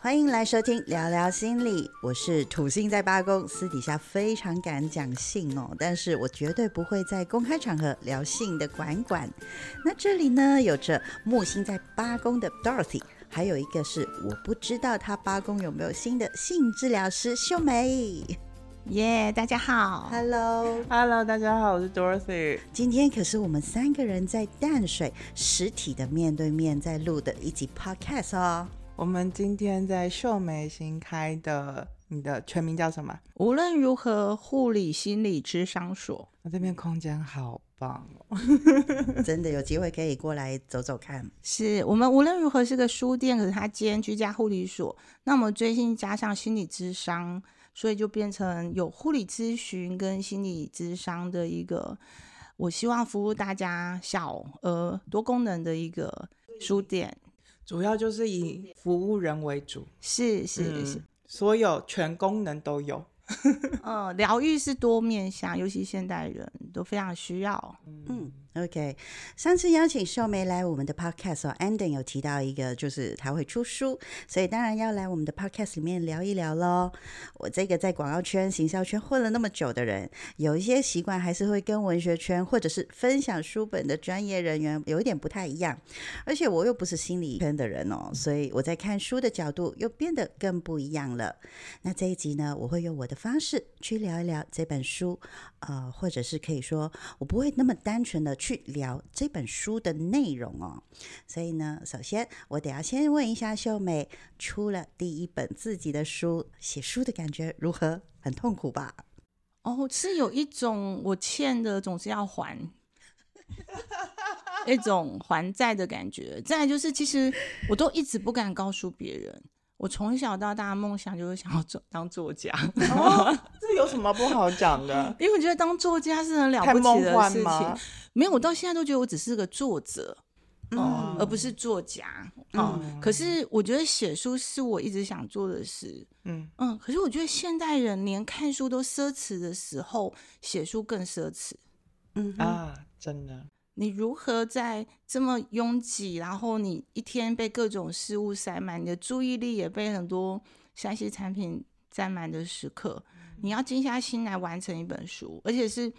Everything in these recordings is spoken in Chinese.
欢迎来收听聊聊心理，我是土星在八宫，私底下非常敢讲性哦，但是我绝对不会在公开场合聊性的管管。那这里呢，有着木星在八宫的 Dorothy，还有一个是我不知道他八宫有没有新的性治疗师秀美。耶大家好。Hello，Hello，大家好，我是 Dorothy。今天可是我们三个人在淡水实体的面对面在录的一集 Podcast 哦。我们今天在秀美新开的，你的全名叫什么？无论如何，护理心理智商所，我这边空间好棒哦。真的有机会可以过来走走看。是我们无论如何是个书店，可是它兼居家护理所。那我们最近加上心理智商，所以就变成有护理咨询跟心理智商的一个，我希望服务大家小额多功能的一个书店。主要就是以服务人为主，是是是，嗯，所有全功能都有。嗯，疗愈是多面向，尤其现代人都非常需要。嗯，OK。上次邀请秀梅来我们的 Podcast 哦 a n d o n 有提到一个，就是她会出书，所以当然要来我们的 Podcast 里面聊一聊喽。我这个在广告圈、行销圈混了那么久的人，有一些习惯还是会跟文学圈或者是分享书本的专业人员有一点不太一样。而且我又不是心理圈的人哦，所以我在看书的角度又变得更不一样了。那这一集呢，我会用我的方式去聊一聊这本书，呃，或者是可以说，我不会那么单纯的去聊这本书的内容哦。所以呢，首先我得要先问一下秀美，出了第一本自己的书，写书的感觉如何？很痛苦吧？哦，是有一种我欠的总是要还，一种还债的感觉。再来就是，其实我都一直不敢告诉别人，我从小到大梦想就是想要做当作家，哦，这有什么不好讲的？因为我觉得当作家是很了太不起的事幻吗情。？没有，我到现在都觉得我只是个作者。哦、嗯而不是作家嗯、可是我觉得写书是我一直想做的事。嗯，嗯，可是我觉得现代人连看书都奢侈的时候，写书更奢侈。嗯啊，真的，你如何在这么拥挤，然后你一天被各种事物塞满，你的注意力也被很多山西产品占满的时刻，你要静下心来完成一本书，而且是，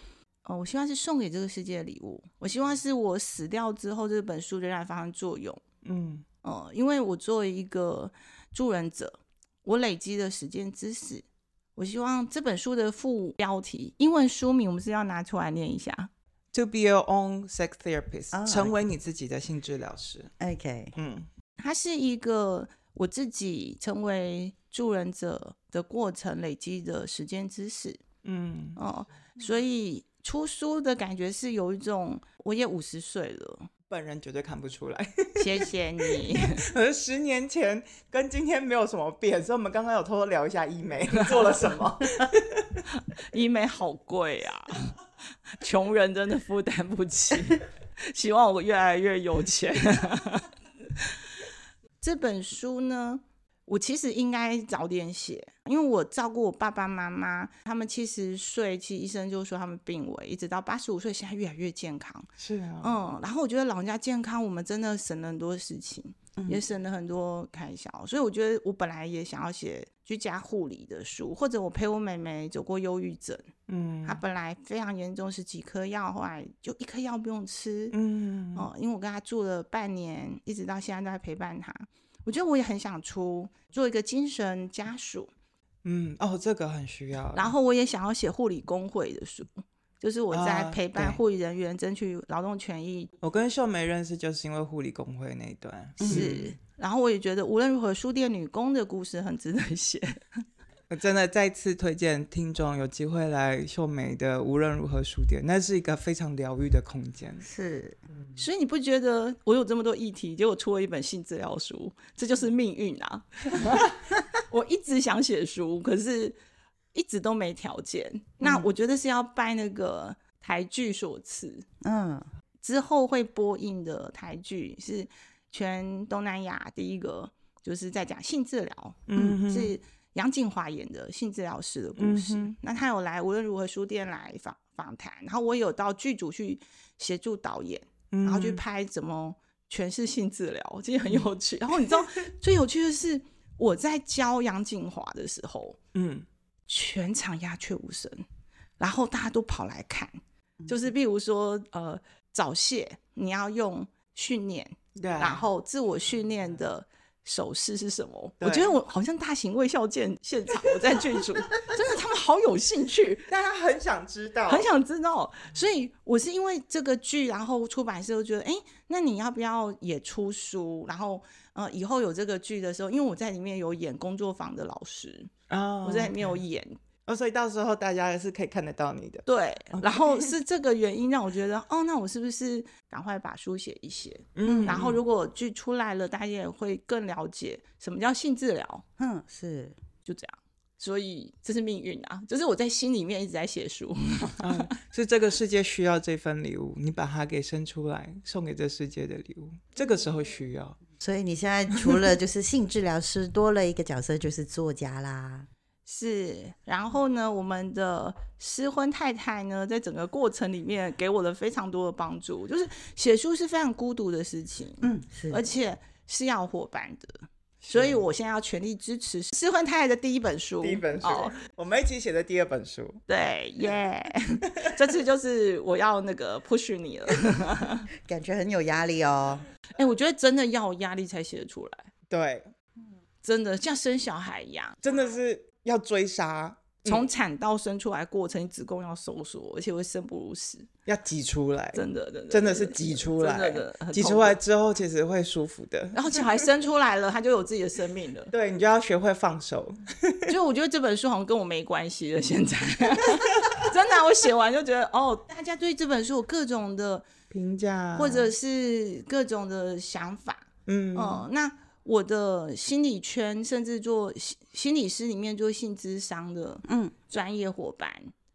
哦，我希望是送给这个世界的礼物。我希望是我死掉之后，这本书仍然发生作用。嗯呃，因为我作为一个助人者，我累积的实践知识，我希望这本书的副标题，英文书名我们是要拿出来念一下。，To be your own sex therapist，、哦成为你自己的性治疗师。，OK，嗯。它是一个我自己成为助人者的过程累积的时间知识嗯，哦、所以出书的感觉是有一种我也五十岁了，本人绝对看不出来。谢谢你。可是十年前跟今天没有什么变，所以我们刚刚有偷偷聊一下医美做了什么。医美好贵啊，穷人真的负担不起。希望我越来越有钱。这本书呢，我其实应该早点写，因为我照顾我爸爸妈妈，他们七十岁，其实医生就说他们病危，一直到八十五岁，现在越来越健康。是啊，嗯，然后我觉得老人家健康，我们真的省了很多事情，也省了很多开销。所以我觉得我本来也想要写居家护理的书，或者我陪我妹妹走过忧郁症，嗯她本来非常严重，是几颗药，后来就一颗药不用吃。嗯哦，因为我跟她住了半年，一直到现在都在陪伴她。我觉得我也很想出做一个精神家属，嗯，哦，这个很需要。然后我也想要写护理工会的书，就是我在啊陪伴对护理人员争取劳动权益我跟秀梅认识就是因为护理工会那一段。是，然后我也觉得无论如何，书店女工的故事很值得写。我真的再次推荐听众有机会来秀美的无论如何书店，那是一个非常疗愈的空间。是所以你不觉得我有这么多议题，结果出了一本性治疗书，这就是命运啊！我一直想写书，可是一直都没条件。那我觉得是要拜那个台剧所赐，嗯之后会播映的台剧是全东南亚第一个，就是在讲性治疗，嗯是杨静华演的性治疗师的故事。嗯那他有来无论如何书店来访访谈，然后我有到剧组去协助导演，嗯然后去拍怎么诠释性治疗，其实很有趣。然后你知道 最有趣的是，我在教杨静华的时候，嗯，全场鸦雀无声，然后大家都跑来看，就是比如说呃早泄，你要用训练，对，然后自我训练的手势是什么？我觉得我好像大型卫校见现场，我在剧组，真的他们好有兴趣，大家很想知道，很想知道。所以我是因为这个剧，然后出版社就觉得，哎，那你要不要也出书？然后呃，以后有这个剧的时候，因为我在里面有演工作坊的老师，啊，我在里面有演。哦，所以到时候大家是可以看得到你的。对，然后是这个原因让我觉得，哦，那我是不是赶快把书写一写？嗯然后如果剧出来了，大家也会更了解什么叫性治疗，嗯，是就这样。所以这是命运啊，就是我在心里面一直在写书。嗯，是这个世界需要这份礼物，你把它给生出来，送给这世界的礼物，这个时候需要。所以你现在除了就是性治疗师，多了一个角色就是作家啦。是，然后呢，我们的失婚太太呢，在整个过程里面给我了非常多的帮助。就是写书是非常孤独的事情，嗯，是而且是要伙伴的，所以我现在要全力支持失婚太太的第一本书。第一本书，哦，我们一起写的第二本书。对，耶！这次就是我要那个 push 你了。感觉很有压力哦。哎、我觉得真的要有压力才写得出来，对，真的像生小孩一样，真的是要追杀，从产到生出来过程，子宫要收缩，而且会生不如死，要挤出来，真的，真的，真的是挤出来挤出来之后其实会舒服的。然后小孩生出来了，他就有自己的生命了。对你就要学会放手。所以我觉得这本书好像跟我没关系了。现在 真的啊、我写完就觉得，哦，大家对这本书有各种的，评价或者是各种的想法。嗯哦，那我的心理圈，甚至做心心理师里面做性智商的，嗯，专业伙伴，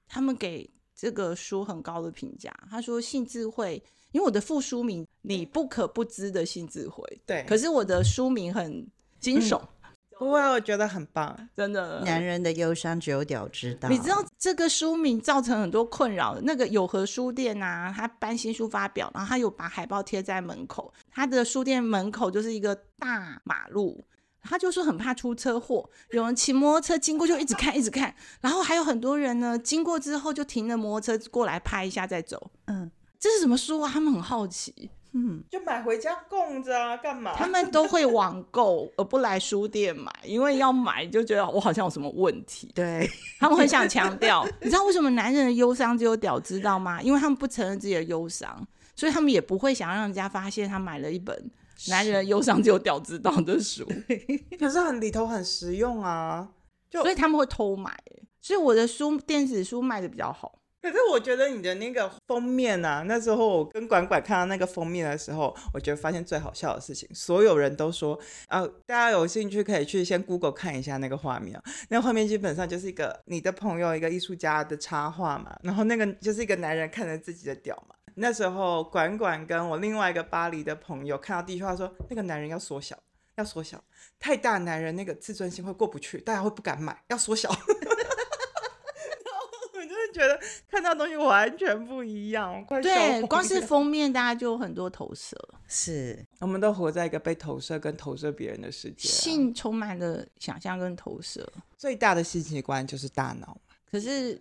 他们给这个书很高的评价。他说性智慧，因为我的副书名“你不可不知的性智慧”，对，可是我的书名很惊悚，不会，我觉得很棒。真的。男人的忧伤只有屌知道。你知道这个书名造成很多困扰。那个有和书店啊，他搬新书发表，然后他有把海报贴在门口，他的书店门口就是一个大马路。他就说很怕出车祸，有人骑摩托车经过就一直看一直看，然后还有很多人呢经过之后就停了摩托车过来拍一下再走。嗯这是什么书啊？他们很好奇，嗯，就买回家供着啊，干嘛？他们都会网购而不来书店买，因为要买就觉得我好像有什么问题。对，他们很想强调，你知道为什么男人的忧伤只有屌知道吗？因为他们不承认自己的忧伤，所以他们也不会想让人家发现他买了一本男人的忧伤只有屌知道的书，可是很里头很实用啊。就所以他们会偷买。所以我的书电子书卖的比较好。可是我觉得你的那个封面啊，那时候我跟管管看到那个封面的时候，我觉得发现最好笑的事情，所有人都说，啊，大家有兴趣可以去先 Google 看一下那个画面。那画面基本上就是一个你的朋友一个艺术家的插画嘛，然后那个就是一个男人看着自己的屌嘛。那时候管管跟我另外一个巴黎的朋友看到第一句话说，那个男人要缩小，要缩小，太大男人那个自尊心会过不去，大家会不敢买，要缩小。觉得看到东西完全不一样，快对，光是封面大家就有很多投射，是我们都活在一个被投射跟投射别人的世界、啊。性充满了想象跟投射，最大的性器官就是大脑，可是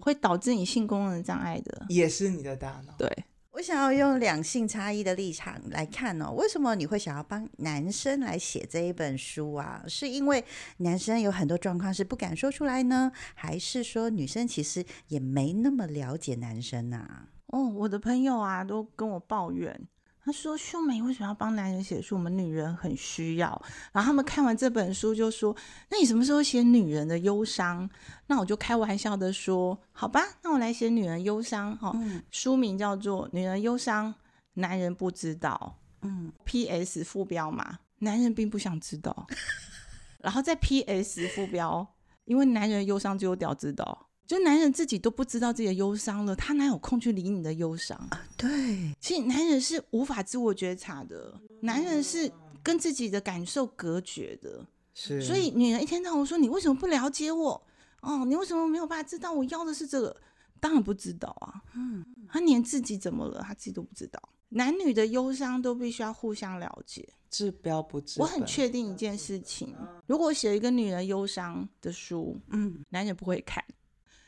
会导致你性功能障碍的。也是你的大脑。对，我想要用两性差异的立场来看哦，为什么你会想要帮男生来写这一本书啊？是因为男生有很多状况是不敢说出来呢，还是说女生其实也没那么了解男生啊？哦，我的朋友啊都跟我抱怨，他说秀美为什么要帮男人写书？我们女人很需要。然后他们看完这本书就说：“那你什么时候写女人的忧伤？”那我就开玩笑的说：“好吧，那我来写女人忧伤。”哈、嗯书名叫做《女人忧伤》，男人不知道。嗯，P.S. 副标嘛，男人并不想知道。然后在 P.S. 副标，因为男人忧伤只有屌知道，就男人自己都不知道自己的忧伤了，他哪有空去理你的忧伤啊？对，其实男人是无法自我觉察的，男人是跟自己的感受隔绝的，是，所以女人一天到晚说你为什么不了解我？哦，你为什么没有办法知道我要的是这个？当然不知道啊。嗯，他连自己怎么了，他自己都不知道。男女的忧伤都必须要互相了解。治标不治我很本确定一件事情：如果写一个女人忧伤的书，嗯，男人不会看，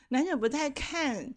男人不太看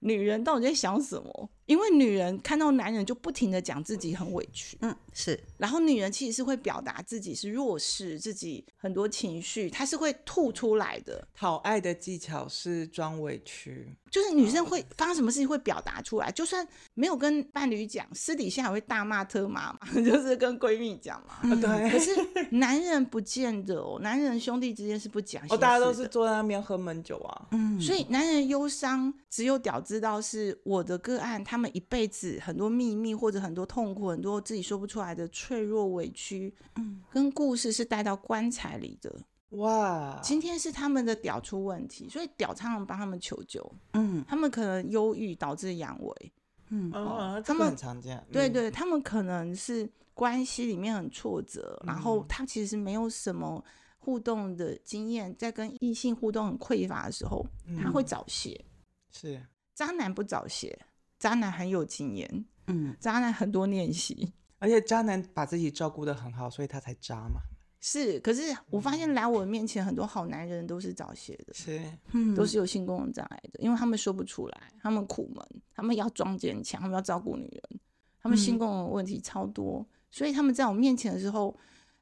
女人到底在想什么，因为女人看到男人就不停的讲自己很委屈，嗯，是，然后女人其实是会表达自己是弱势，自己很多情绪，她是会吐出来的。讨爱的技巧是装委屈，就是女生会发生什么事情会表达出来，就算没有跟伴侣讲，私底下也会大骂特骂嘛，就是跟闺蜜讲嘛。啊对，可是男人不见得哦，男人兄弟之间是不讲哦，大家都是坐在那边喝闷酒啊，嗯，所以男人忧伤，只有屌知道是我的个案，他们一辈子很多秘密或者很多痛苦，很多自己说不出来的脆弱委屈，嗯，跟故事是带到棺材里的。哇，今天是他们的屌出问题，所以屌常常帮他们求救，嗯他们可能忧郁导致阳痿，嗯。嗯，他们很常见，嗯，对对，他们可能是关系里面很挫折，然后他其实没有什么互动的经验，在跟异性互动很匮乏的时候，他会早泄。是。渣男不早泄，渣男很有经验，嗯渣男很多练习。而且渣男把自己照顾的很好，所以他才渣嘛。是，可是我发现来我面前很多好男人都是早泄的，是，嗯，都是有性功能障碍的，因为他们说不出来，他们苦闷，他们要装坚强，他们要照顾女人，他们性功能问题超多，所以他们在我面前的时候，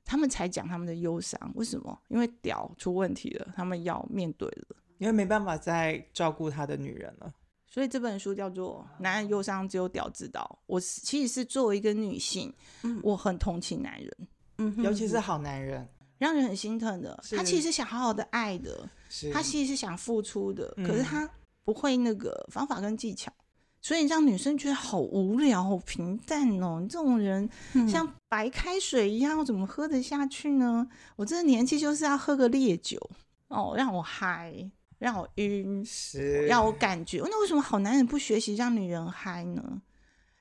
他们才讲他们的忧伤。为什么？因为屌出问题了，他们要面对了。因为没办法再照顾他的女人了。所以这本书叫做《男人忧伤只有屌知道》。我是其实是作为一个女性，我很同情男人，嗯尤其是好男人，让人很心疼的。他其实是想好好的爱的，他其实是想付出的，嗯可是他不会那个方法跟技巧，所以让女生觉得好无聊、好平淡哦。你这种人嗯像白开水一样，我怎么喝得下去呢？我这个年纪就是要喝个烈酒哦，让我嗨，让我晕，是让我感觉。那为什么好男人不学习让女人嗨呢？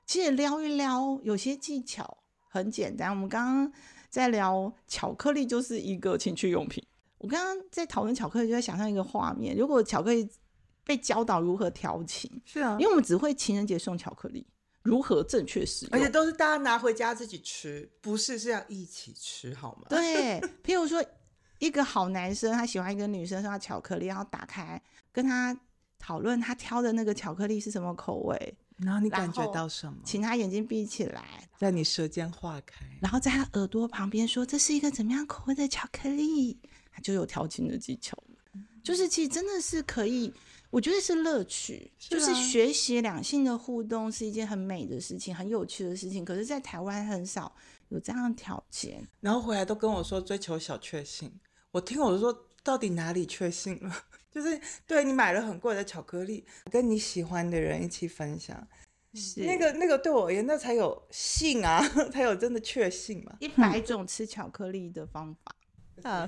其实撩一撩，有些技巧很简单。我们刚刚在聊巧克力，就是一个情趣用品。我刚刚在讨论巧克力，就在想象一个画面：如果巧克力被教导如何调情，是啊因为我们只会情人节送巧克力，如何正确使用，而且都是大家拿回家自己吃，不是是要一起吃好吗？对，譬如说，一个好男生他喜欢一个女生送他巧克力，然后打开跟他讨论他挑的那个巧克力是什么口味，然后你感觉到什么？请他眼睛闭起来，在你舌尖化开，然后在他耳朵旁边说这是一个怎么样口味的巧克力，他就有调情的技巧了。就是其实真的是可以，我觉得是乐趣，就是啊学习两性的互动是一件很美的事情，很有趣的事情。可是，在台湾很少有这样的条件。然后回来都跟我说追求小确幸，我听我说到底哪里确信了？就是对你买了很贵的巧克力，跟你喜欢的人一起分享，是那个那个对我而言那才有信啊，才有真的确信嘛。一百种吃巧克力的方法。好，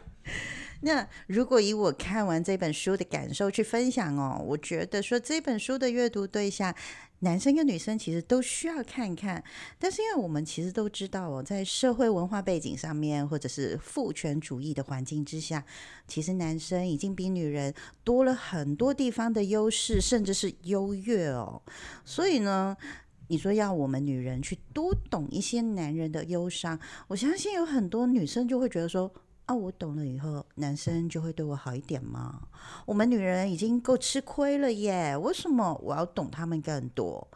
那如果以我看完这本书的感受去分享哦，我觉得说这本书的阅读对象，男生跟女生其实都需要看看。但是因为我们其实都知道哦，在社会文化背景上面，或者是父权主义的环境之下，其实男生已经比女人多了很多地方的优势，甚至是优越哦。所以呢。你说要我们女人去多懂一些男人的忧伤，我相信有很多女生就会觉得说，啊，我懂了以后，男生就会对我好一点吗？我们女人已经够吃亏了耶，为什么我要懂他们更多？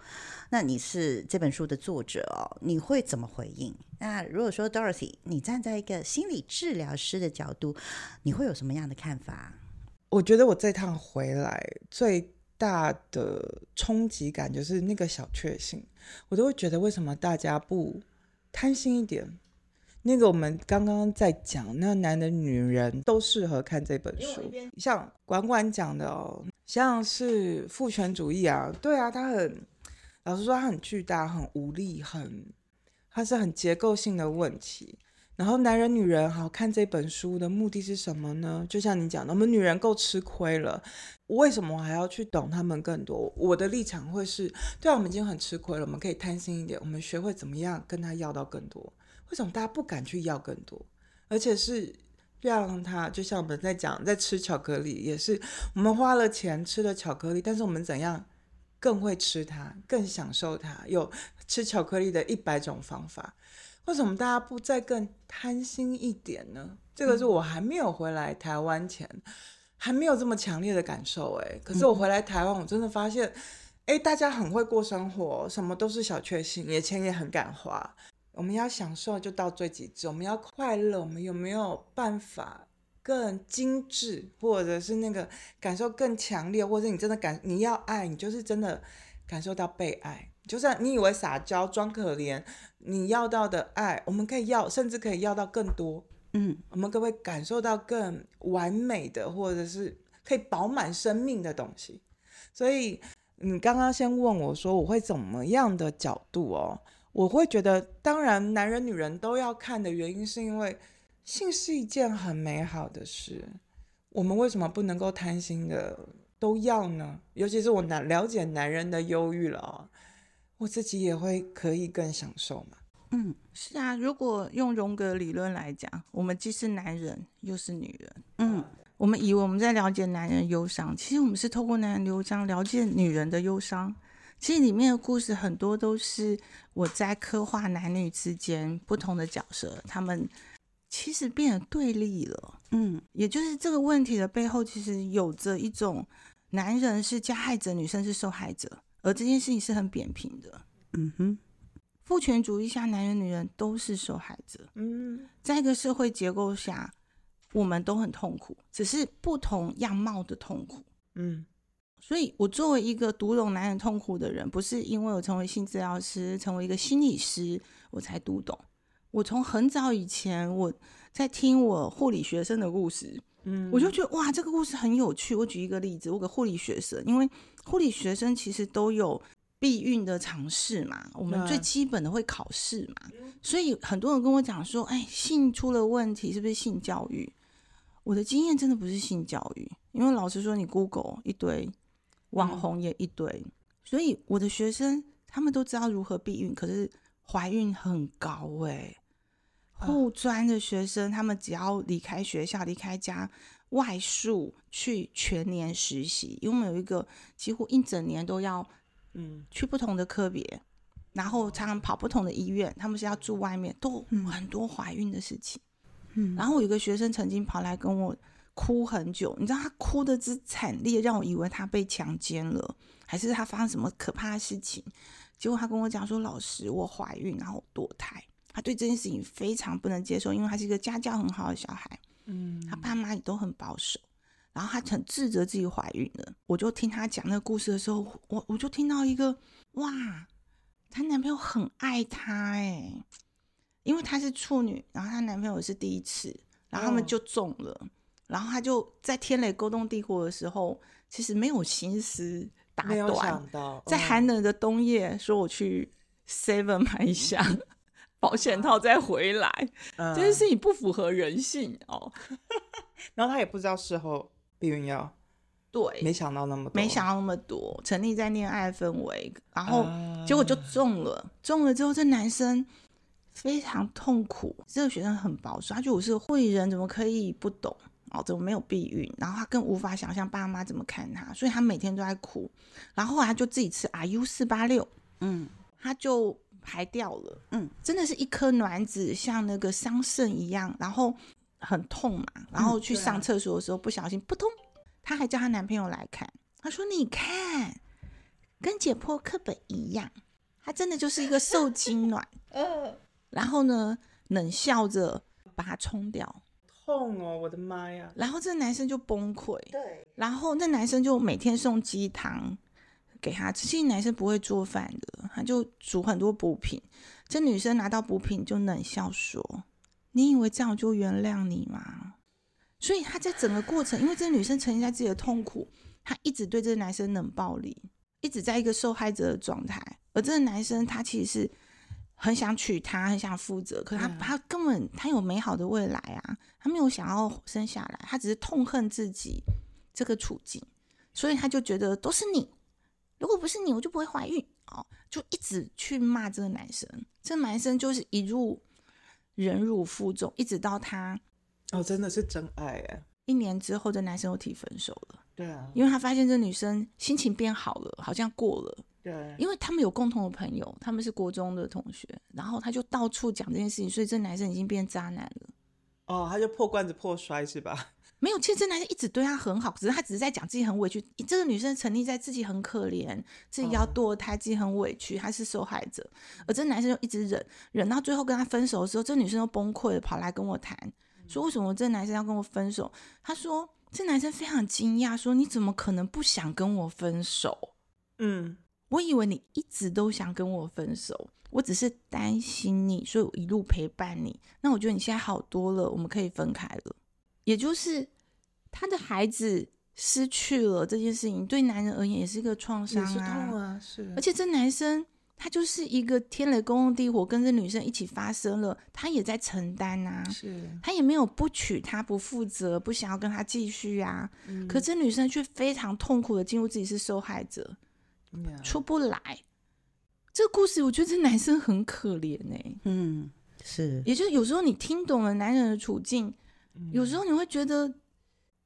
那你是这本书的作者哦，你会怎么回应？那如果说 Dorothy，你站在一个心理治疗师的角度，你会有什么样的看法？我觉得我这趟回来最大的冲击感就是那个小确幸，我都会觉得为什么大家不贪心一点？那个我们刚刚在讲，那男的女人都适合看这本书。像管管讲的哦，像是父权主义啊，对啊，他很，老实说，他很巨大、很无力、很，它是很结构性的问题。然后男人女人好看这本书的目的是什么呢？就像你讲的，我们女人够吃亏了，为什么我还要去懂他们更多？我的立场会是，对啊，我们已经很吃亏了，我们可以贪心一点，我们学会怎么样跟他要到更多。为什么大家不敢去要更多？而且是让他就像我们在讲，在吃巧克力也是，我们花了钱吃了巧克力，但是我们怎样更会吃它，更享受它？有吃巧克力的一百种方法，为什么大家不再更贪心一点呢？这个是我还没有回来台湾前还没有这么强烈的感受哎，可是我回来台湾，我真的发现，哎，大家很会过生活，什么都是小确幸，也钱也很敢花。我们要享受就到最极致，我们要快乐，我们有没有办法更精致，或者是那个感受更强烈，或者你真的感你要爱你就是真的感受到被爱，就算你以为撒娇装可怜，你要到的爱，我们可以要，甚至可以要到更多。嗯，我们可不可以感受到更完美的，或者是可以饱满生命的东西？所以你刚刚先问我说，我会怎么样的角度哦？我会觉得，当然，男人女人都要看的原因，是因为性是一件很美好的事。我们为什么不能够贪心的都要呢？尤其是我男了解男人的忧郁了，我自己也会可以更享受嘛。嗯，是啊。如果用荣格理论来讲，我们既是男人又是女人。嗯，我们以为我们在了解男人忧伤，其实我们是透过男人忧伤了解女人的忧伤。其实里面的故事很多都是我在刻画男女之间不同的角色，他们其实变得对立了。嗯，也就是这个问题的背后，其实有着一种男人是加害者，女生是受害者，而这件事情是很扁平的。嗯哼，父权主义下，男人女人都是受害者。嗯，在一个社会结构下，我们都很痛苦，只是不同样貌的痛苦。嗯。所以，我作为一个读懂男人痛苦的人，不是因为我成为性治疗师、成为一个心理师，我才读懂。我从很早以前，我在听我护理学生的故事，嗯，我就觉得哇，这个故事很有趣。我举一个例子，我给护理学生，因为护理学生其实都有避孕的尝试嘛，我们最基本的会考试嘛，所以很多人跟我讲说，哎，性出了问题，是不是性教育？我的经验真的不是性教育，因为老实说，你 Google 一堆。网红也一堆，所以我的学生他们都知道如何避孕，可是怀孕很高哎。护专的学生，他们只要离开学校、离开家外宿去全年实习，因为我们有一个几乎一整年都要嗯去不同的科别，然后常常跑不同的医院，他们是要住外面，都很多怀孕的事情。嗯，然后有个学生曾经跑来跟我。哭很久，你知道他哭的之惨烈，让我以为他被强奸了，还是他发生什么可怕的事情？结果他跟我讲说：“老师，我怀孕，然后堕胎。”他对这件事情非常不能接受，因为他是一个家教很好的小孩，嗯，他爸妈也都很保守，然后他很自责自己怀孕了。我就听他讲那个故事的时候，我我就听到一个哇，她男朋友很爱她哎，因为她是处女，然后她男朋友是第一次，然后他们就中了。然后他就在天雷勾动地火的时候，其实没有心思打断。在寒冷的冬夜，说我去 Seven 买一下保险套再回来，这件事情不符合人性哦。然后他也不知道事后避孕药，对，没想到那么多，没想到那么多，沉溺在恋爱氛围，然后结果就中了。中了之后，这男生非常痛苦。这个学生很保守，他觉得我是会人，怎么可以不懂？哦，怎么没有避孕？然后他更无法想象爸妈怎么看他，所以他每天都在哭。然后后来他就自己吃 RU 四八六，嗯，他就排掉了，嗯，真的是一颗卵子像那个桑葚一样，然后很痛嘛。然后去上厕所的时候不小心扑通，她还叫她男朋友来看，她说：“你看，跟解剖课本一样，他真的就是一个受精卵。”嗯，然后呢，冷笑着把它冲掉。痛哦，我的妈呀！然后这男生就崩溃，对。然后那男生就每天送鸡汤给他吃。其实男生不会做饭的，他就煮很多补品。这女生拿到补品就冷笑说：“你以为这样就原谅你吗？”所以他在整个过程，因为这女生沉浸在自己的痛苦，她一直对这个男生冷暴力，一直在一个受害者的状态。而这个男生他其实是。很想娶她，很想负责，可是他他根本他有美好的未来啊，他没有想要生下来，他只是痛恨自己这个处境，所以他就觉得都是你，如果不是你，我就不会怀孕哦，就一直去骂这个男生，这个男生就是一路忍辱负重，一直到他哦，真的是真爱哎。一年之后，这男生又提分手了，对啊，因为他发现这女生心情变好了，好像过了。对，因为他们有共同的朋友，他们是国中的同学，然后他就到处讲这件事情，所以这男生已经变渣男了。哦，他就破罐子破摔是吧？没有，其实这男生一直对他很好，只是他只是在讲自己很委屈。这个女生成立在自己很可怜，自己要堕胎，自己很委屈，她是受害者。而这男生就一直忍，忍到最后跟他分手的时候，这女生都崩溃了，跑来跟我谈，说为什么这男生要跟我分手？他说这男生非常惊讶，说你怎么可能不想跟我分手？嗯，我以为你一直都想跟我分手，我只是担心你，所以我一路陪伴你。那我觉得你现在好多了，我们可以分开了。也就是他的孩子失去了这件事情，对男人而言也是一个创伤也是啊。痛啊，是，而且这男生他就是一个天雷勾动地火，跟这女生一起发生了，他也在承担啊。是，他也没有不娶她，不负责，不想要跟他继续啊。嗯可这女生却非常痛苦的进入自己是受害者，出不来。这个故事，我觉得这男生很可怜哎、嗯，是，也就是有时候你听懂了男人的处境，嗯。有时候你会觉得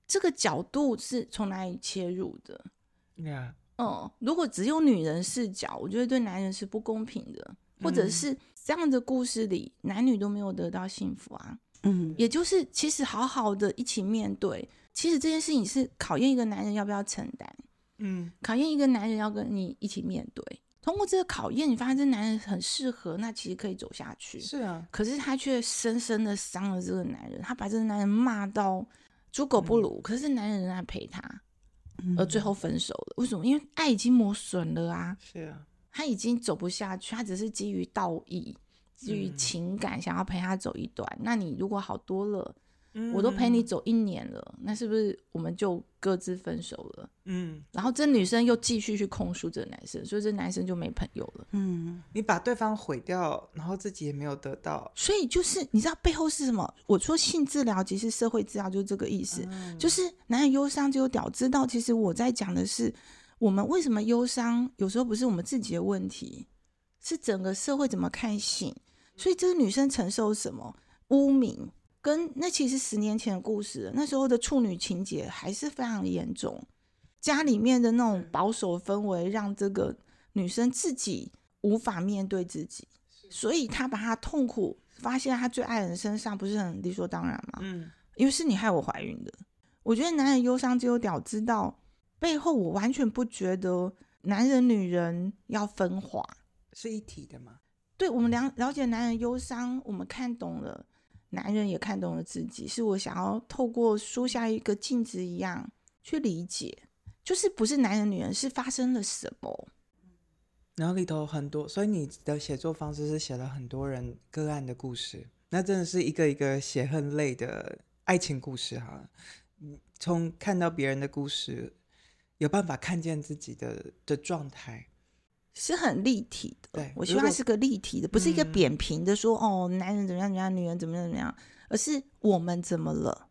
这个角度是从哪里切入的。呀，嗯，如果只有女人视角，我觉得对男人是不公平的，或者嗯。是这样的故事里，男女都没有得到幸福啊。嗯。也就是其实好好的一起面对，其实这件事情是考验一个男人要不要承担，嗯，考验一个男人要跟你一起面对。通过这个考验，你发现这男人很适合，那其实可以走下去。是啊，可是他却深深的伤了这个男人，他把这个男人骂到猪狗不如，可是男人仍然陪他，而最后分手了。为什么？因为爱已经磨损了啊，是啊，他已经走不下去，他只是基于道义、基于嗯情感想要陪他走一段。那你如果好多了，嗯我都陪你，走一年了，那是不是我们就各自分手了？嗯，然后这女生又继续去控诉这个男生，所以这男生就没朋友了。嗯你把对方毁掉，然后自己也没有得到，所以就是你知道背后是什么？我说性治疗其实社会治疗就是这个意思，就是男人忧伤就有屌知道，其实我在讲的是我们为什么忧伤，有时候不是我们自己的问题，是整个社会怎么看性。所以这个女生承受什么污名，跟那其实十年前的故事，那时候的处女情节还是非常严重，家里面的那种保守氛围让这个女生自己无法面对自己。所以他把他痛苦发泄在他最爱人身上，不是很理所当然吗？嗯，因为是你害我怀孕的。我觉得男人忧伤只有屌知道，背后我完全不觉得男人女人要分化。是一体的吗，对我们了了解男人忧伤，我们看懂了，男人也看懂了自己，是我想要透过书下一个镜子一样去理解，就是不是男人女人，是发生了什么。然后里头很多，所以你的写作方式是写了很多人个案的故事，那真的是一个一个血恨泪的爱情故事哈。从看到别人的故事，有办法看见自己的的状态，是很立体的。对我希望它是个立体的，不是一个嗯扁平的说、哦，男人怎么样怎么样，女人怎么样怎么样，而是我们怎么了。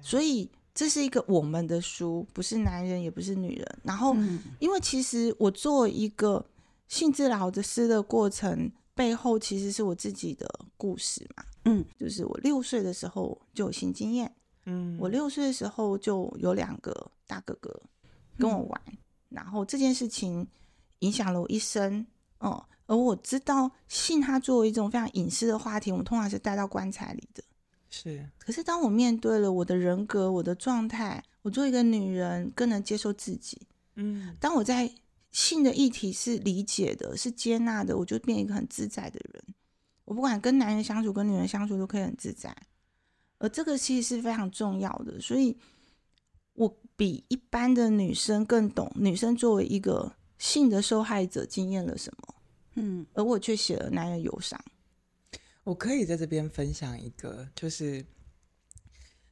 所以这是一个我们的书，不是男人，也不是女人。然后，嗯因为其实我做一个性治疗的师的过程背后，其实是我自己的故事嘛。嗯，就是我六岁的时候就有性经验，嗯，我六岁的时候就有两个大哥哥跟我玩，然后这件事情影响了我一生。哦、而我知道性它作为一种非常隐私的话题，我们通常是带到棺材里的。是可是当我面对了我的人格、我的状态，我做一个女人更能接受自己。嗯当我在性的议题是理解的、是接纳的，我就变一个很自在的人。我不管跟男人相处、跟女人相处，都可以很自在。而这个其实是非常重要的，所以我比一般的女生更懂女生作为一个性的受害者经验了什么，嗯而我却写了男人忧伤。我可以在这边分享一个，就是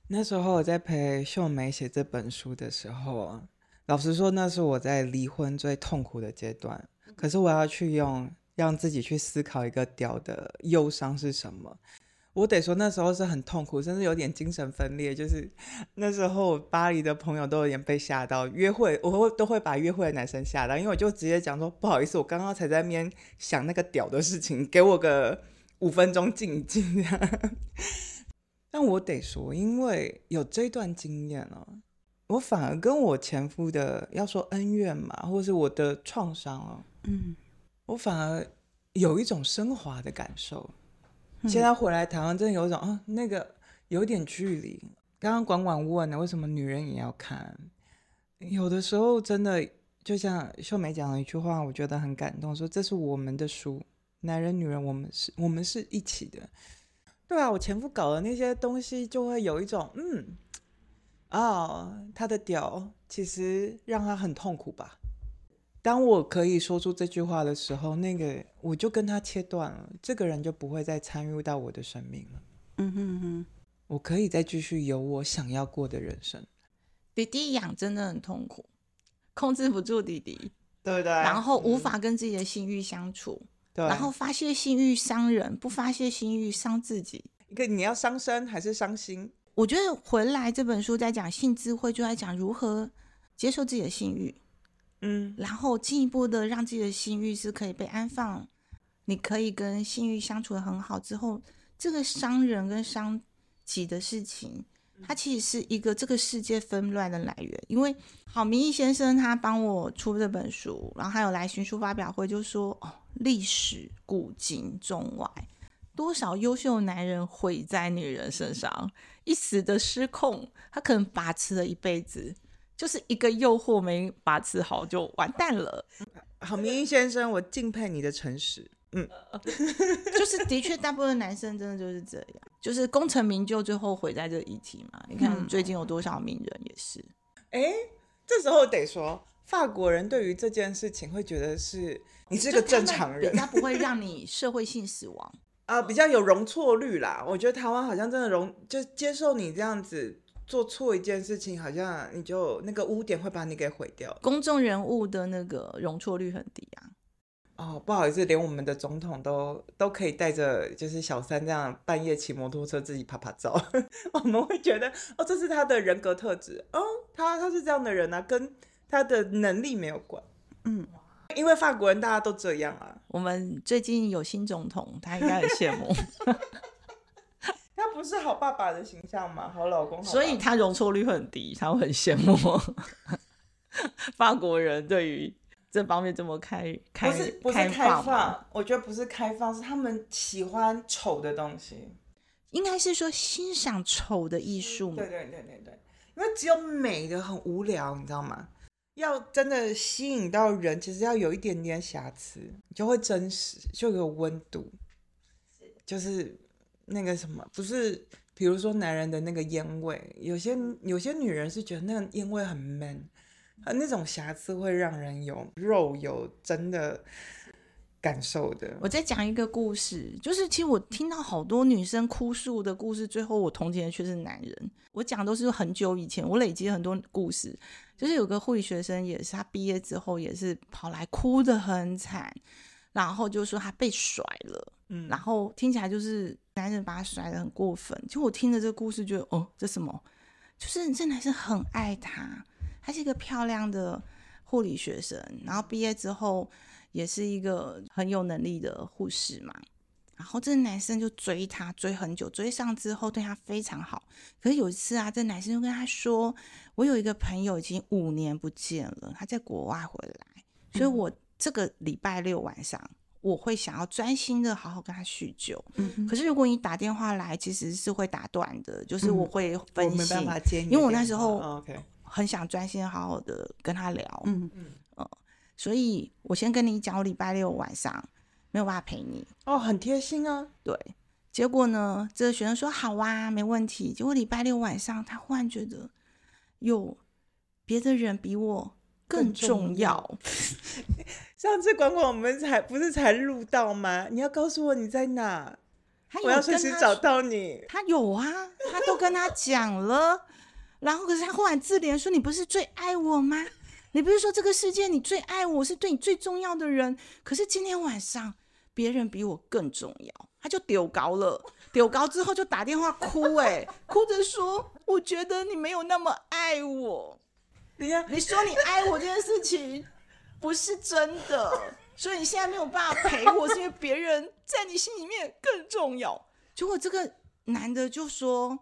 那时候我在陪秀梅写这本书的时候啊，老实说，那是我在离婚最痛苦的阶段。可是我要去用让自己去思考一个屌的忧伤是什么。我得说那时候是很痛苦，甚至有点精神分裂。就是 那时候巴黎的朋友都有点被吓到，约会我会都会把约会的男生吓到，因为我就直接讲说不好意思，我刚刚才在那边想那个屌的事情，给我个五分钟静一静。但我得说，因为有这段经验了、我反而跟我前夫的要说恩怨嘛，或是我的创伤哦，嗯我反而有一种升华的感受。现在回来台湾，真的有一种啊，那个有点距离。刚刚管管问了，为什么女人也要看？有的时候真的就像秀梅讲了一句话，我觉得很感动，说这是我们的书，男人女人，我们是，我们是一起的。对啊，我前夫搞的那些东西，就会有一种嗯，哦，他的屌其实让他很痛苦吧。当我可以说出这句话的时候，那个我就跟他切断了，这个人就不会再参与到我的生命了。嗯哼哼，我可以再继续有我想要过的人生，弟弟养真的很痛苦，控制不住弟弟，对不对？然后无法跟自己的性欲相处，对，然后发泄性欲伤人，不发泄性欲伤自己。一个你要伤身还是伤心？我觉得回来这本书在讲性智慧，就在讲如何接受自己的性欲，嗯，然后进一步的让自己的性欲是可以被安放，你可以跟性欲相处的很好之后，这个伤人跟伤己的事情，它其实是一个这个世界纷乱的来源。因为郝明义先生他帮我出这本书，然后还有来新书发表会，就说哦，历史古今中外。多少优秀男人毁在女人身上，一时的失控，他可能把持了一辈子，就是一个诱惑没把持好就完蛋了。郝明义先生，我敬佩你的诚实。嗯，就是的确，大部分男生真的就是这样，就是功成名就，最后毁在这个议题嘛。你看最近有多少名人也是，哎，这时候得说，法国人对于这件事情会觉得是你是个正常人比较不会让你社会性死亡。啊，比较有容错率啦。我觉得台湾好像真的容，就接受你这样子做错一件事情，好像你就那个污点会把你给毁掉。公众人物的那个容错率很低啊。哦，不好意思，连我们的总统都都可以带着就是小三这样半夜骑摩托车自己拍拍照，我们会觉得哦，这是他的人格特质，哦，他他是这样的人啊，跟他的能力没有关，嗯，因为法国人大家都这样啊，我们最近有新总统，他应该很羡慕，他 不是好爸爸的形象吗？好老公，好所以他容错率很低，他会很羡慕 法国人对于这方面这么开开不是不是开开放我觉得不是开放，是他们喜欢丑的东西。应该是说欣赏丑的艺术嘛对。对对对对，因为只有美的很无聊，你知道吗？要真的吸引到人，其实要有一点点瑕疵，你就会真实，就有温度。就是那个什么，不是，比如说男人的那个烟味，有些有些女人是觉得那个烟味很 man，啊，那种瑕疵会让人有肉有真的感受的。我再讲一个故事，就是其实我听到好多女生哭诉的故事，最后我同情的却是男人。我讲都是很久以前，我累积很多故事。就是有个护理学生，也是他毕业之后也是跑来哭得很惨，然后就说他被甩了，嗯然后听起来就是男人把他甩的很过分。就我听着这个故事，觉得哦，这什么？就是这男生很爱她，她是一个漂亮的护理学生，然后毕业之后也是一个很有能力的护士嘛。然后这男生就追她，追很久，追上之后对她非常好。可是有一次啊，这男生就跟她说：“我有一个朋友已经五年不见了，他在国外回来，所以我这个礼拜六晚上我会想要专心的好好跟他叙旧。嗯可是如果你打电话来，其实是会打断的，就是我会分心没办，法接因为我，那时候哦 OK，很想专心好好的跟他聊。嗯所以我先跟你讲，我礼拜六晚上没有办法陪你。哦，很贴心啊。对，结果呢，这个学生说好啊，没问题。结果礼拜六晚上，他忽然觉得有别的人比我更更重重要要。上次管管我们才不是才录到吗？你要告诉我你在哪，我要随时找到你。他有啊，他都跟他讲了，然后可是他忽然自怜说：“你不是最爱我吗？你不是说这个世界你最爱我是对你最重要的人？可是今天晚上别人比我更重要。”他就丢高了，丢高之后就打电话哭、欸，哭着说：“我觉得你没有那么爱我。等一下，你说你爱我这件事情不是真的，所以你现在没有办法陪我，是因为别人在你心里面更重要。”结果这个男的就说：“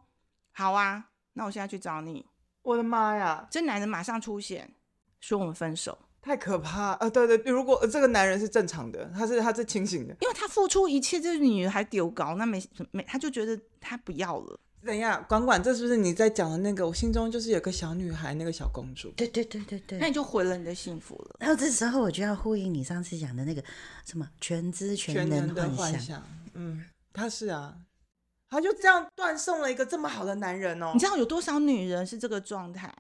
好啊，那我现在去找你。我的妈呀”，这男的马上出现，说我们分手，太可怕！啊，对对，如果呃这个男人是正常的，他是他是清醒的，因为他付出一切，这个女人还丢高，那没没，他就觉得他不要了。等一下，管管，这是不是你在讲的那个？我心中就是有个小女孩，那个小公主。对对对对对。那你就毁了你的幸福了。然后这时候我就要呼应你上次讲的那个什么全知全能的幻想。嗯，他是啊，他就这样断送了一个这么好的男人哦。你知道有多少女人是这个状态？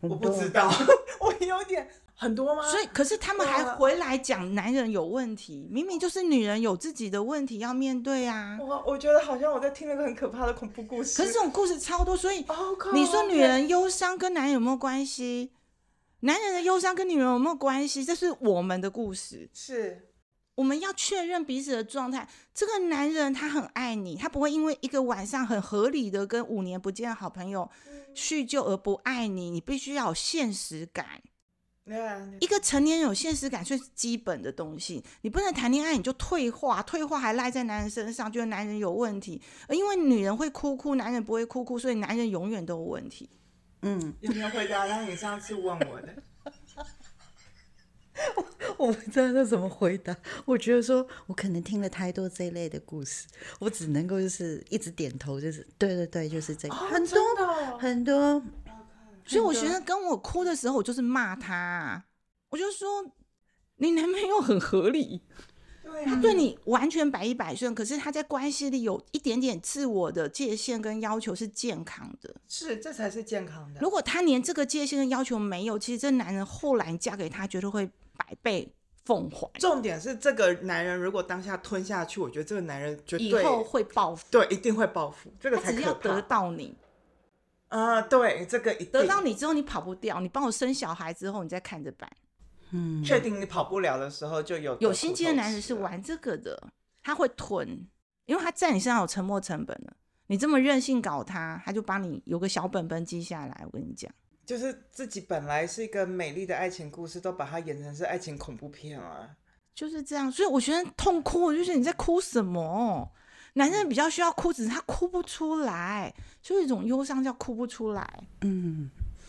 我不知道，我有点。很多吗？所以，可是他们还回来讲男人有问题，明明就是女人有自己的问题要面对啊！我我觉得好像我在听了个很可怕的恐怖故事。可是这种故事超多，所以你说女人忧伤跟男人有没有关系？男人的忧伤跟女人有没有关系？这是我们的故事，是我们要确认彼此的状态。这个男人他很爱你，他不会因为一个晚上很合理的跟五年不见的好朋友叙旧而不爱你。你必须要有现实感。一个成年人有现实感是基本的东西，你不能谈恋爱你就退化，退化还赖在男人身上，觉得男人有问题。因为女人会哭哭，男人不会哭哭，所以男人永远都有问题。嗯，有没有回答？然后你上次问我的，我我不知道他怎么回答。我觉得说我可能听了太多这一类的故事，我只能够就是一直点头，就是对对对，就是这个很多很多。所以我学生跟我哭的时候，我就是骂他，我就说你男朋友很合理，他对你完全百依百顺，可是他在关系里有一点点自我的界限跟要求是健康的，是这才是健康的。如果他连这个界限跟要求没有，其实这男人后来嫁给他，绝对会百倍奉还。重点是这个男人如果当下吞下去，我觉得这个男人绝对以后会报复，对，一定会报复。这个才要得到你。啊，对，这个得到你之后，你跑不掉。你帮我生小孩之后，你再看着办。嗯，确定你跑不了的时候，就有有心机的男人是玩这个的，他会囤，因为他在你身上有沉没成本了。你这么任性搞他，他就帮你有个小本本记下来。我跟你讲，就是自己本来是一个美丽的爱情故事，都把它演成是爱情恐怖片了。就是这样，所以我觉得痛哭，我就是你在哭什么？男人比较需要哭，只是他哭不出来，就一种忧伤叫哭不出来。嗯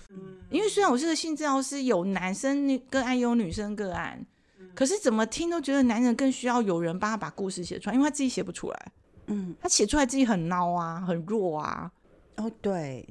嗯，因为虽然我是个性治疗师，有男生个案，有女生个案，可是怎么听都觉得男人更需要有人帮他把故事写出来，因为他自己写不出来。嗯，他写出来自己很孬啊，很弱啊。哦，对，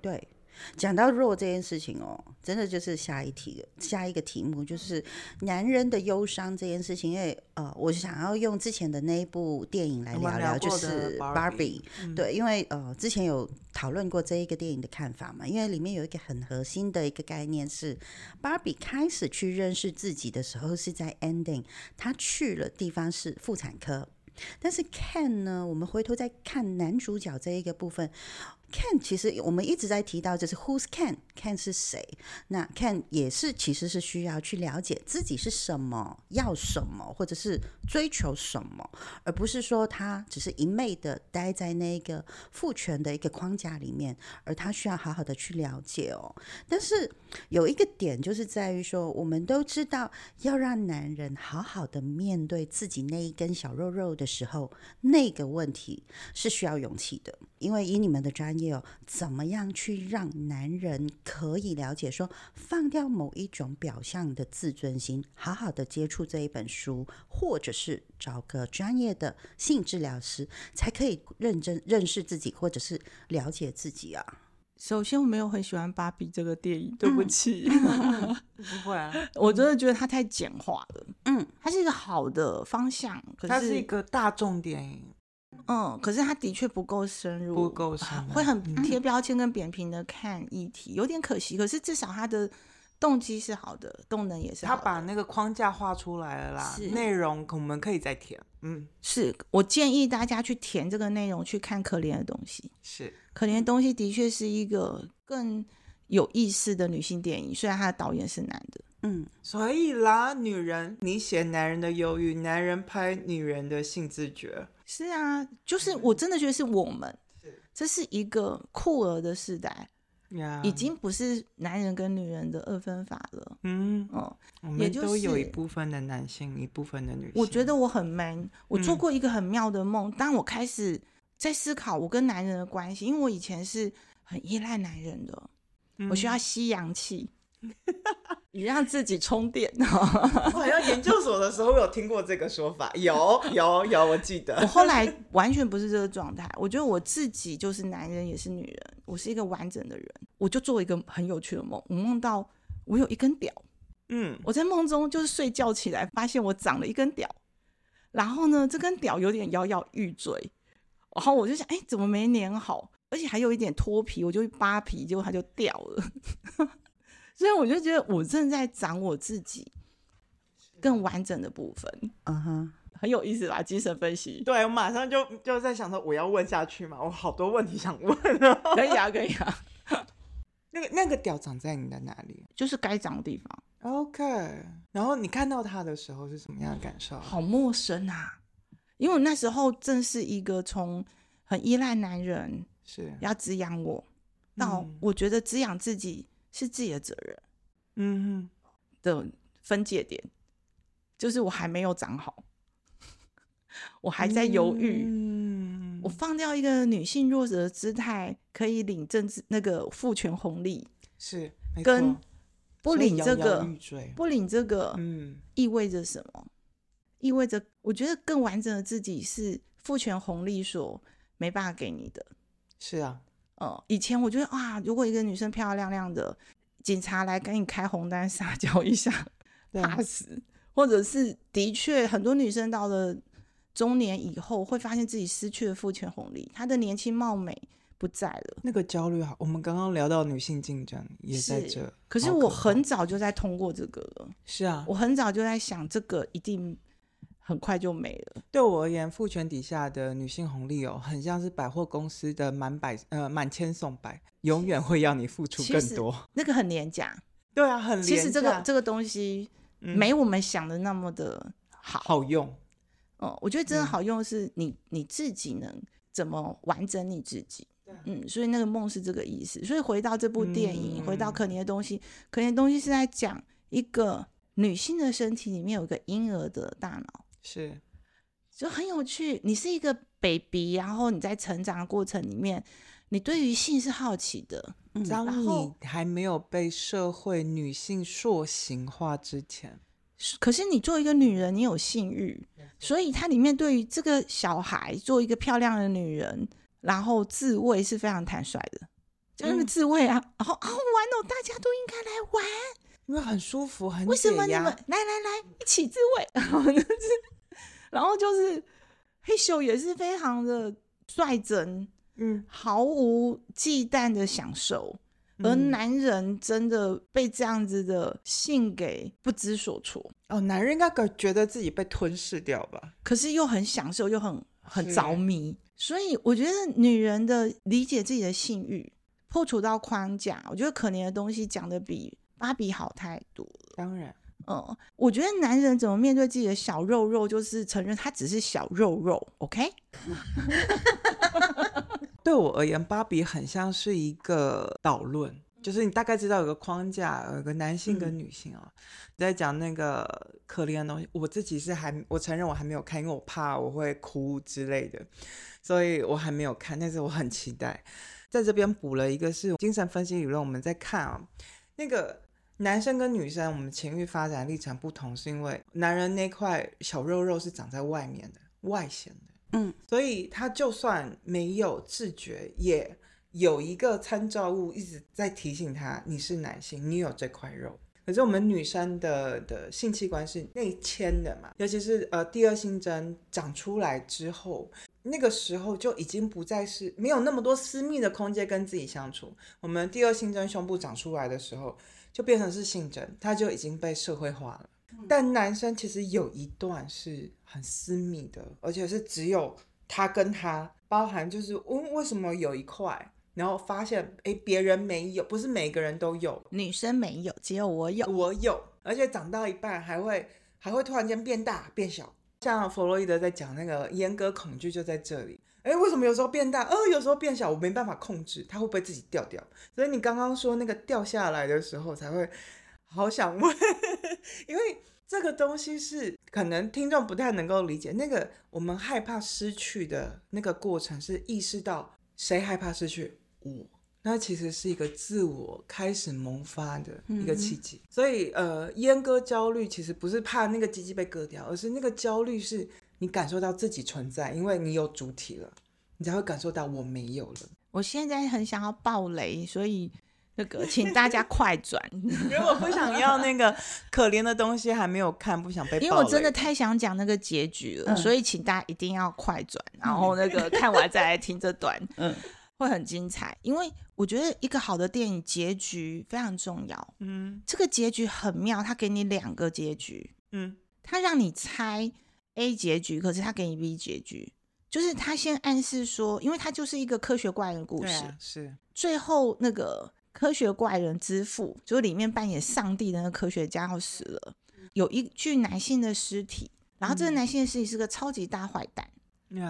对。讲到弱这件事情哦，真的就是下一题，下一个题目就是男人的忧伤这件事情。因为呃，我想要用之前的那一部电影来聊聊，就是《Barbie》。对，因为呃，之前有讨论过这一个电影的看法嘛。因为里面有一个很核心的一个概念是，Barbie 开始去认识自己的时候是在 ending，他去了地方是妇产科。但是 Ken 呢，我们回头再看男主角这一个部分。Can 其实我们一直在提到，就是 who's can can 是谁？那 can 也是其实是需要去了解自己是什么，要什么，或者是追求什么，而不是说他只是一昧的待在那个父权的一个框架里面，而他需要好好的去了解哦。但是有一个点就是在于说，我们都知道要让男人好好的面对自己那一根小肉肉的时候，那个问题是需要勇气的，因为以你们的专业。有怎么样去让男人可以了解，说放掉某一种表象的自尊心，好好的接触这一本书，或者是找个专业的性治疗师，才可以认真认识自己，或者是了解自己啊。首先，我没有很喜欢芭比这个电影，对不起 不会啊，我真的觉得它太简化了。嗯，它是一个好的方向，可是它是一个大众电影。嗯，可是他的确不够深入，不够深，会很贴标签跟扁平的看议题，有点可惜。可是至少他的动机是好的，动能也是。他把那个框架画出来了啦，内容我们可以再填。嗯，是我建议大家去填这个内容，去看可怜的东西。是可怜的东西，的确是一个更有意思的女性电影，虽然他的导演是男的。嗯，所以啦，女人你写男人的忧郁，男人拍女人的性自觉。是啊，就是我真的觉得是我们，这是一个酷儿的时代，已经不是男人跟女人的二分法了。嗯，哦，我们都有一部分的男性，一部分的女性。我觉得我很 man，我做过一个很妙的梦。当我开始在思考我跟男人的关系，因为我以前是很依赖男人的，我需要吸阳气，你让自己充电。我好像研究所的时候有听过这个说法，有有有，我记得。我后来完全不是这个状态，我觉得我自己就是男人也是女人，我是一个完整的人。我就做一个很有趣的梦，我梦到我有一根屌，嗯，我在梦中就是睡觉起来，发现我长了一根屌，然后呢，这根屌有点摇摇欲坠，然后我就想，哎，怎么没粘好？而且还有一点脱皮，我就扒皮，结果它就掉了。所以我就觉得我正在长我自己更完整的部分，嗯哼，很有意思吧？精神分析，对我马上就就在想说，我要问下去嘛，我好多问题想问哦。可以啊，可以啊，那个那个屌长在你的哪里就是该长的地方，？OK，然后你看到他的时候是什么样的感受？好陌生啊！因为我那时候正是一个从很依赖男人是，要滋养我，到嗯我觉得滋养自己是自己的责任嗯的分界点，就是我还没有长好，我还在犹豫。嗯我放掉一个女性弱者的姿态，可以领政治那个父权红利，是跟不领这个不领这个，嗯意味着什么？意味着我觉得更完整的自己是父权红利所没办法给你的。是啊，呃，以前我觉得啊，如果一个女生漂漂亮亮的，警察来给你开红单撒娇一下，对怕死，或者是的确很多女生到了中年以后，会发现自己失去了父权红利，她的年轻貌美不在了。那个焦虑好，我们刚刚聊到女性竞争也在是这，可是我很早就在通过这个了，是啊，我很早就在想，这个一定很快就没了。对我而言，父权底下的女性红利哦，很像是百货公司的满百呃满千送百，永远会要你付出更多。那个很廉价，对啊，很其实这个这个东西嗯没我们想的那么的好。好用，哦，我觉得真的嗯好用的是你你自己能怎么完整你自己。嗯，所以那个梦是这个意思。所以回到这部电影，回到嗯可怜的东西，可怜的东西是在讲一个女性的身体里面有一个婴儿的大脑，是就很有趣。你是一个 baby，然后你在成长的过程里面，你对于性是好奇的，嗯当然后你还没有被社会女性塑形化之前，可是你作为一个女人，你有性欲，所以它里面对于这个小孩做一个漂亮的女人，然后自慰是非常坦率的，就那个嗯自慰啊，然后好玩哦，大家都应该来玩，因为很舒服，很为什么解压你们来来来一起自慰？然后就是，然后就是黑秀也是非常的率真，嗯，毫无忌惮的享受。而嗯男人真的被这样子的性给不知所措，哦，男人应该感觉得自己被吞噬掉吧？可是又很享受，又很很是着迷。所以我觉得女人的理解自己的性欲，破除到框架，我觉得可怜的东西讲的比芭比好太多了。当然，嗯，我觉得男人怎么面对自己的小肉肉，就是承认他只是小肉肉，OK？对我而言，芭比很像是一个导论，就是你大概知道有个框架，有个男性跟女性啊、在讲那个可怜的东西。我自己是还，我承认我还没有看，因为我怕我会哭之类的，所以我还没有看，但是我很期待。在这边补了一个是精神分析理论，我们在看啊，那个男生跟女生，我们情欲发展历程不同，是因为男人那块小肉肉是长在外面的，外显的。嗯，所以他就算没有自觉，也有一个参照物一直在提醒他，你是男性，你有这块肉。可是我们女生的的性器官是内嵌的嘛，尤其是呃第二性征长出来之后，那个时候就已经不再是没有那么多私密的空间跟自己相处。我们第二性征胸部长出来的时候，就变成是性征，他就已经被社会化了。但男生其实有一段是很私密的，而且是只有他跟他，包含就是嗯为什么有一块，然后发现诶别人没有，不是每个人都有，女生没有，只有我有。我有，而且长到一半还会还会突然间变大变小，像弗洛伊德在讲那个阉割恐惧就在这里。哎，为什么有时候变大，呃，有时候变小，我没办法控制，它会不会自己掉掉？所以你刚刚说那个掉下来的时候，才会好想问，因为这个东西是可能听众不太能够理解，那个我们害怕失去的那个过程，是意识到谁害怕失去我。那其实是一个自我开始萌发的一个契机，所以呃，阉割焦虑其实不是怕那个鸡鸡被割掉，而是那个焦虑是你感受到自己存在，因为你有主体了，你才会感受到我没有了。我现在很想要爆雷，所以那个请大家 快转，如果不想要那个可怜的东西还没有看，不想被，因为我真的太想讲那个结局了，所以请大家一定要快转，然后那个看完再来听这段。嗯。会很精彩，因为我觉得一个好的电影结局非常重要。嗯，这个结局很妙，他给你两个结局。嗯，他让你猜 A 结局，可是他给你 B 结局，就是他先暗示说，因为他就是一个科学怪人故事，是最后那个科学怪人之父，就是里面扮演上帝的那个科学家要死了，有一具男性的尸体，然后这个男性的尸体是个超级大坏蛋，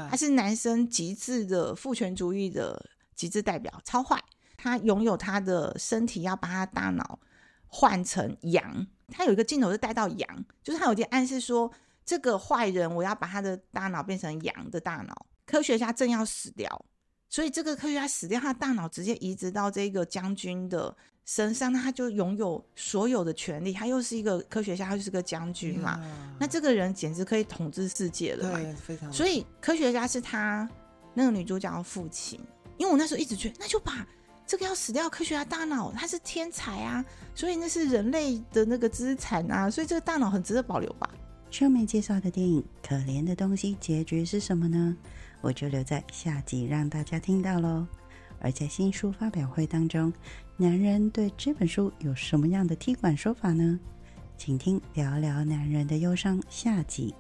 他是男生极致的父权主义的。极致代表超坏，他拥有他的身体，要把他大脑换成羊。他有一个镜头是带到羊，就是他有点暗示说，这个坏人我要把他的大脑变成羊的大脑。科学家正要死掉，所以这个科学家死掉，他的大脑直接移植到这个将军的身上，那他就拥有所有的权利。他又是一个科学家，他就是个将军嘛。那这个人简直可以统治世界了，对，非常。所以科学家是他那个女主角的父亲。因为我那时候一直觉得，那就把这个要死掉科学家大脑，他是天才啊，所以那是人类的那个资产啊，所以这个大脑很值得保留吧。上面介绍的电影《可怜的东西》结局是什么呢？我就留在下集让大家听到喽。而在新书发表会当中，男人对这本书有什么样的踢馆说法呢？请听聊聊男人的忧伤下集。